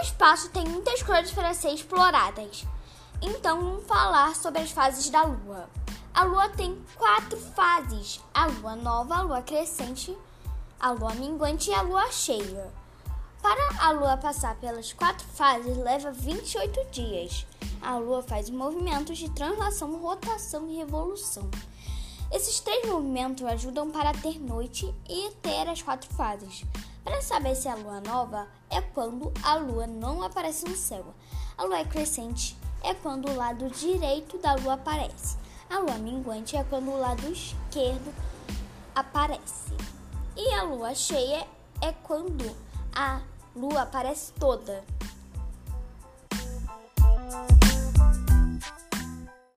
espaço tem muitas coisas para ser exploradas. Então, vamos falar sobre as fases da Lua. A Lua tem quatro fases: a Lua nova, a Lua crescente, a Lua minguante e a Lua cheia. Para a Lua passar pelas quatro fases leva 28 dias. A Lua faz movimentos de translação, rotação e revolução. Esses três movimentos ajudam para ter noite e ter as quatro fases. Para saber se a lua nova é quando a lua não aparece no céu. A lua crescente é quando o lado direito da lua aparece. A lua minguante é quando o lado esquerdo aparece. E a lua cheia é quando a lua aparece toda.